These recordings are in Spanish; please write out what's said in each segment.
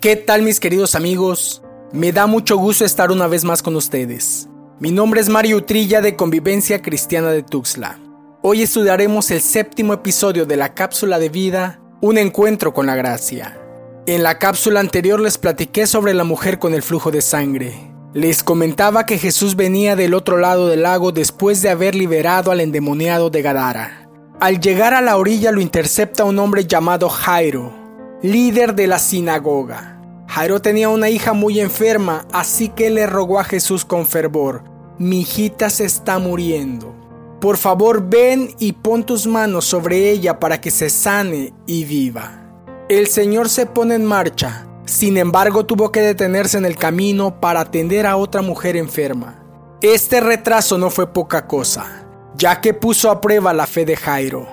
¿Qué tal mis queridos amigos? Me da mucho gusto estar una vez más con ustedes. Mi nombre es Mario Utrilla de Convivencia Cristiana de Tuxtla. Hoy estudiaremos el séptimo episodio de la cápsula de vida, Un encuentro con la gracia. En la cápsula anterior les platiqué sobre la mujer con el flujo de sangre. Les comentaba que Jesús venía del otro lado del lago después de haber liberado al endemoniado de Gadara. Al llegar a la orilla lo intercepta un hombre llamado Jairo, líder de la sinagoga. Jairo tenía una hija muy enferma, así que le rogó a Jesús con fervor, mi hijita se está muriendo. Por favor ven y pon tus manos sobre ella para que se sane y viva. El Señor se pone en marcha, sin embargo tuvo que detenerse en el camino para atender a otra mujer enferma. Este retraso no fue poca cosa, ya que puso a prueba la fe de Jairo.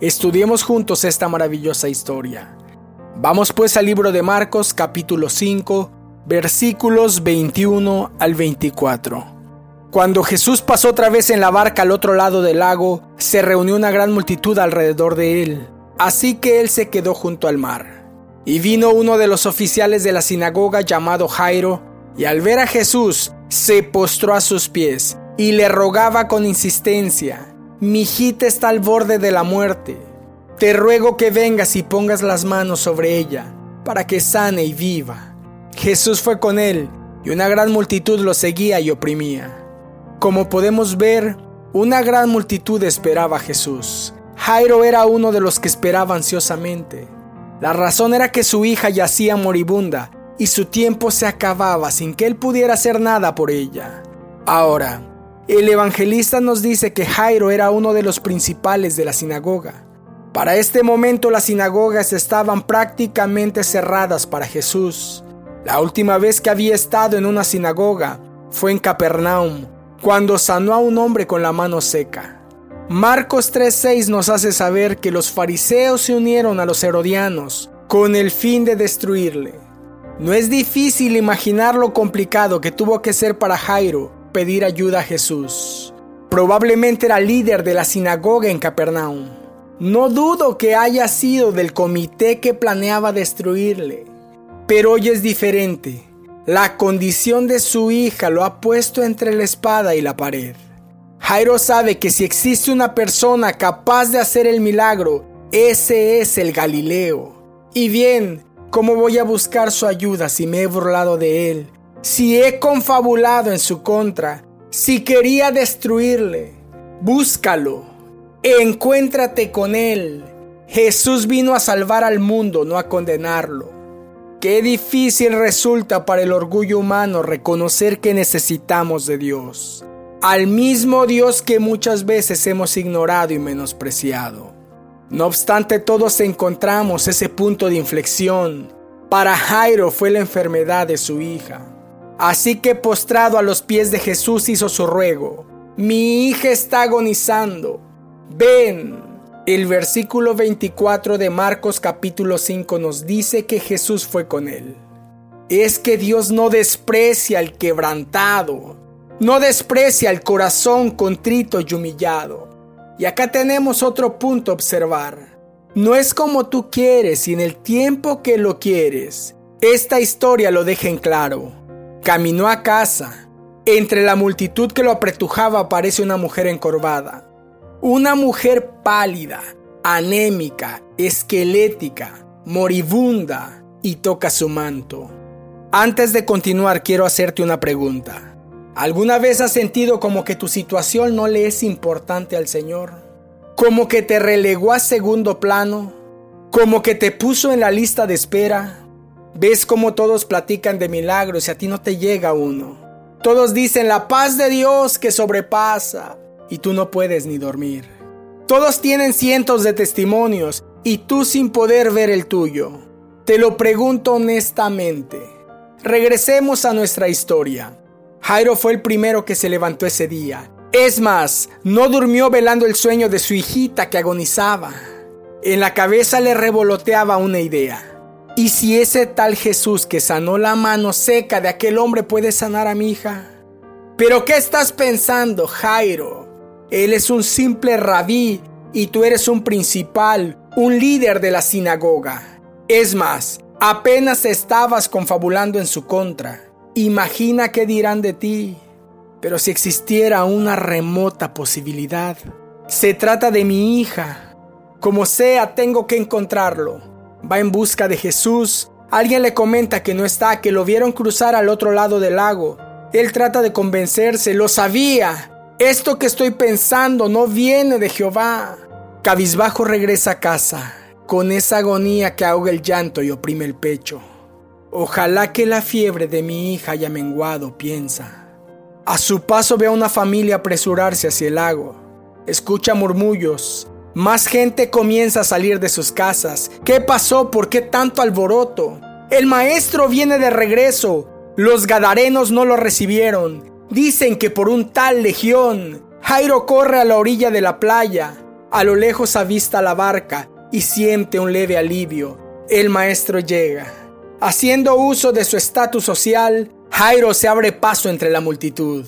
Estudiemos juntos esta maravillosa historia. Vamos pues al libro de Marcos capítulo 5 versículos 21 al 24. Cuando Jesús pasó otra vez en la barca al otro lado del lago, se reunió una gran multitud alrededor de él, así que él se quedó junto al mar. Y vino uno de los oficiales de la sinagoga llamado Jairo, y al ver a Jesús, se postró a sus pies y le rogaba con insistencia, mi hijita está al borde de la muerte te ruego que vengas y pongas las manos sobre ella, para que sane y viva. Jesús fue con él, y una gran multitud lo seguía y oprimía. Como podemos ver, una gran multitud esperaba a Jesús. Jairo era uno de los que esperaba ansiosamente. La razón era que su hija yacía moribunda y su tiempo se acababa sin que él pudiera hacer nada por ella. Ahora, el evangelista nos dice que Jairo era uno de los principales de la sinagoga. Para este momento las sinagogas estaban prácticamente cerradas para Jesús. La última vez que había estado en una sinagoga fue en Capernaum, cuando sanó a un hombre con la mano seca. Marcos 3:6 nos hace saber que los fariseos se unieron a los herodianos con el fin de destruirle. No es difícil imaginar lo complicado que tuvo que ser para Jairo pedir ayuda a Jesús. Probablemente era líder de la sinagoga en Capernaum. No dudo que haya sido del comité que planeaba destruirle, pero hoy es diferente. La condición de su hija lo ha puesto entre la espada y la pared. Jairo sabe que si existe una persona capaz de hacer el milagro, ese es el Galileo. Y bien, ¿cómo voy a buscar su ayuda si me he burlado de él? Si he confabulado en su contra, si quería destruirle, búscalo Encuéntrate con Él. Jesús vino a salvar al mundo, no a condenarlo. Qué difícil resulta para el orgullo humano reconocer que necesitamos de Dios, al mismo Dios que muchas veces hemos ignorado y menospreciado. No obstante, todos encontramos ese punto de inflexión. Para Jairo fue la enfermedad de su hija. Así que postrado a los pies de Jesús hizo su ruego. Mi hija está agonizando Ven. El versículo 24 de Marcos capítulo 5 nos dice que Jesús fue con él. Es que Dios no desprecia al quebrantado, no desprecia al corazón contrito y humillado. Y acá tenemos otro punto a observar. No es como tú quieres y en el tiempo que lo quieres. Esta historia lo deja en claro. Caminó a casa. Entre la multitud que lo apretujaba aparece una mujer encorvada. Una mujer pálida, anémica, esquelética, moribunda y toca su manto. Antes de continuar quiero hacerte una pregunta. ¿Alguna vez has sentido como que tu situación no le es importante al Señor? ¿Como que te relegó a segundo plano? ¿Como que te puso en la lista de espera? ¿Ves cómo todos platican de milagros y a ti no te llega uno? Todos dicen la paz de Dios que sobrepasa, y tú no puedes ni dormir. Todos tienen cientos de testimonios y tú sin poder ver el tuyo. Te lo pregunto honestamente. Regresemos a nuestra historia. Jairo fue el primero que se levantó ese día. Es más, no durmió velando el sueño de su hijita que agonizaba. En la cabeza le revoloteaba una idea. ¿Y si ese tal Jesús que sanó la mano seca de aquel hombre puede sanar a mi hija? ¿Pero qué estás pensando, Jairo? Él es un simple rabí y tú eres un principal, un líder de la sinagoga. Es más, Apenas estabas confabulando en su contra. Imagina qué dirán de ti. Pero si existiera una remota posibilidad, se trata de mi hija. Como sea, tengo que encontrarlo. Va en busca de Jesús. Alguien le comenta que no está, que lo vieron cruzar al otro lado del lago. Él trata de convencerse, lo sabía. Esto que estoy pensando no viene de Jehová. Cabizbajo regresa a casa, con esa agonía que ahoga el llanto y oprime el pecho. Ojalá que la fiebre de mi hija haya menguado, piensa. A su paso ve a una familia apresurarse hacia el lago. Escucha murmullos. Más gente comienza a salir de sus casas. ¿Qué pasó? ¿Por qué tanto alboroto? El maestro viene de regreso. Los gadarenos no lo recibieron. Dicen que por un tal legión. Jairo corre a la orilla de la playa. A lo lejos avista la barca y siente un leve alivio. El maestro llega. Haciendo uso de su estatus social, Jairo se abre paso entre la multitud.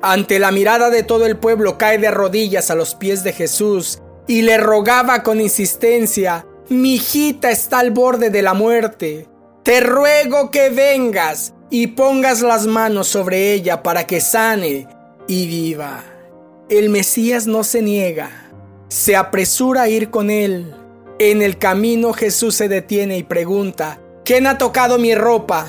Ante la mirada de todo el pueblo cae de rodillas a los pies de Jesús y le rogaba con insistencia, mi hijita está al borde de la muerte. Te ruego que vengas y pongas las manos sobre ella para que sane y viva. El Mesías no se niega, se apresura a ir con él. En el camino Jesús se detiene y pregunta, ¿quién ha tocado mi ropa?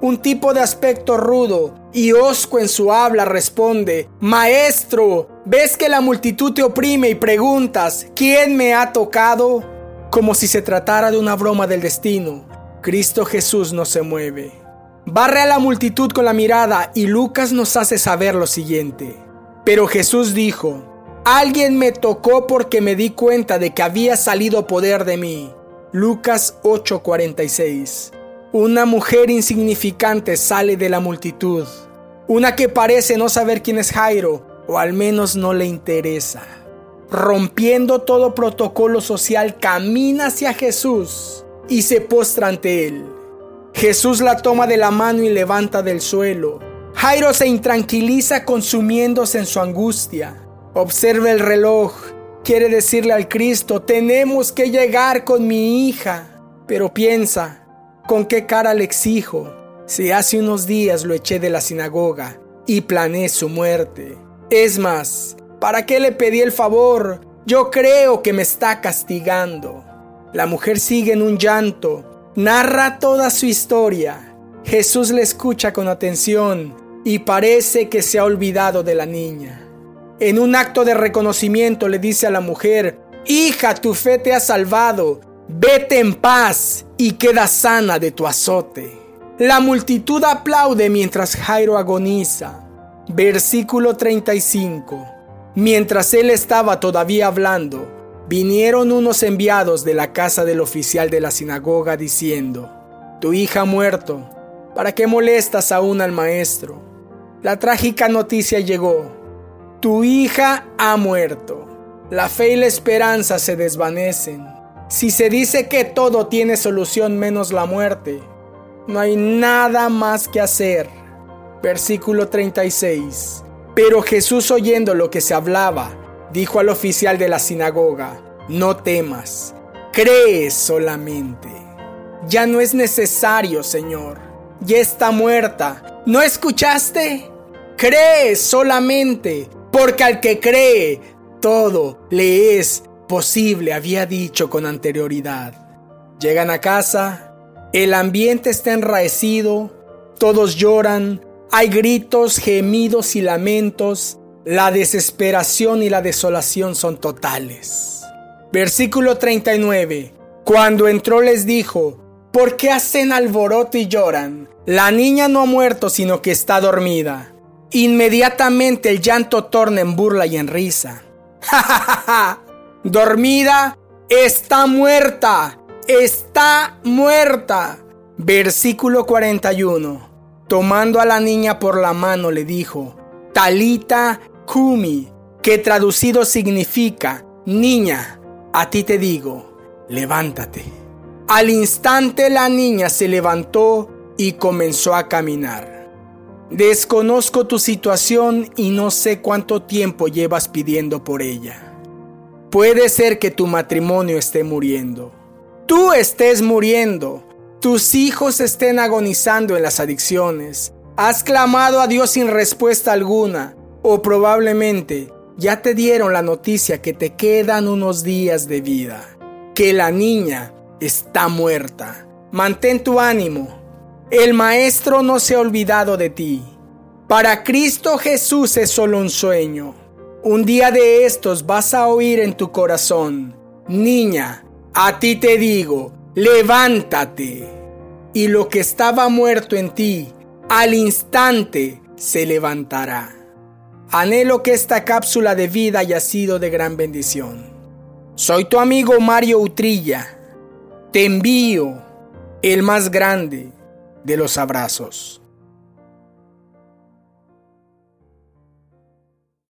Un tipo de aspecto rudo y hosco en su habla responde, Maestro, ¿ves que la multitud te oprime y preguntas, ¿quién me ha tocado? Como si se tratara de una broma del destino, Cristo Jesús no se mueve. Barre a la multitud con la mirada y Lucas nos hace saber lo siguiente. Pero Jesús dijo, Alguien me tocó porque me di cuenta de que había salido poder de mí. Lucas 8:46 una mujer insignificante sale de la multitud. Una que parece no saber quién es Jairo, o al menos no le interesa. Rompiendo todo protocolo social, camina hacia Jesús y se postra ante él. Jesús la toma de la mano y levanta del suelo. Jairo se intranquiliza consumiéndose en su angustia. Observa el reloj. Quiere decirle al Cristo, tenemos que llegar con mi hija. Pero piensa, ¿Con qué cara le exijo si hace unos días lo eché de la sinagoga y planeé su muerte? Es más, ¿para qué le pedí el favor? Yo creo que me está castigando. La mujer sigue en un llanto, narra toda su historia. Jesús le escucha con atención y parece que se ha olvidado de la niña. En un acto de reconocimiento le dice a la mujer, Hija, tu fe te ha salvado, Vete en paz y queda sana de tu azote. La multitud aplaude mientras Jairo agoniza. Versículo 35. Mientras él estaba todavía hablando, vinieron unos enviados de la casa del oficial de la sinagoga diciendo, Tu hija ha muerto, ¿para qué molestas aún al maestro? La trágica noticia llegó, Tu hija ha muerto. La fe y la esperanza se desvanecen. Si se dice que todo tiene solución menos la muerte, no hay nada más que hacer. Versículo 36. Pero Jesús oyendo lo que se hablaba, dijo al oficial de la sinagoga, no temas, cree solamente. Ya no es necesario, Señor, ya está muerta. ¿No escuchaste? Cree solamente, porque al que cree, todo le es posible, había dicho con anterioridad. Llegan a casa, el ambiente está enraecido, todos lloran, hay gritos, gemidos y lamentos, la desesperación y la desolación son totales. Versículo 39. Cuando entró les dijo, ¿por qué hacen alboroto y lloran? La niña no ha muerto, sino que está dormida. Inmediatamente el llanto torna en burla y en risa. ¡Ja, ja, ja, dormida, está muerta, está muerta. Versículo 41. Tomando a la niña por la mano le dijo, Talita Kumi, que traducido significa, niña, a ti te digo, levántate. Al instante la niña se levantó y comenzó a caminar. Desconozco tu situación y no sé cuánto tiempo llevas pidiendo por ella. Puede ser que tu matrimonio esté muriendo. Tú estés muriendo. tus hijos estén agonizando en las adicciones, has clamado a Dios sin respuesta alguna, o probablemente ya te dieron la noticia que te quedan unos días de vida, que la niña está muerta. Mantén tu ánimo. El Maestro no se ha olvidado de ti. Para Cristo Jesús es solo un sueño. Un día de estos vas a oír en tu corazón, niña, a ti te digo, levántate. Y lo que estaba muerto en ti, al instante se levantará. Anhelo que esta cápsula de vida haya sido de gran bendición. Soy tu amigo Mario Utrilla. Te envío el más grande de los abrazos.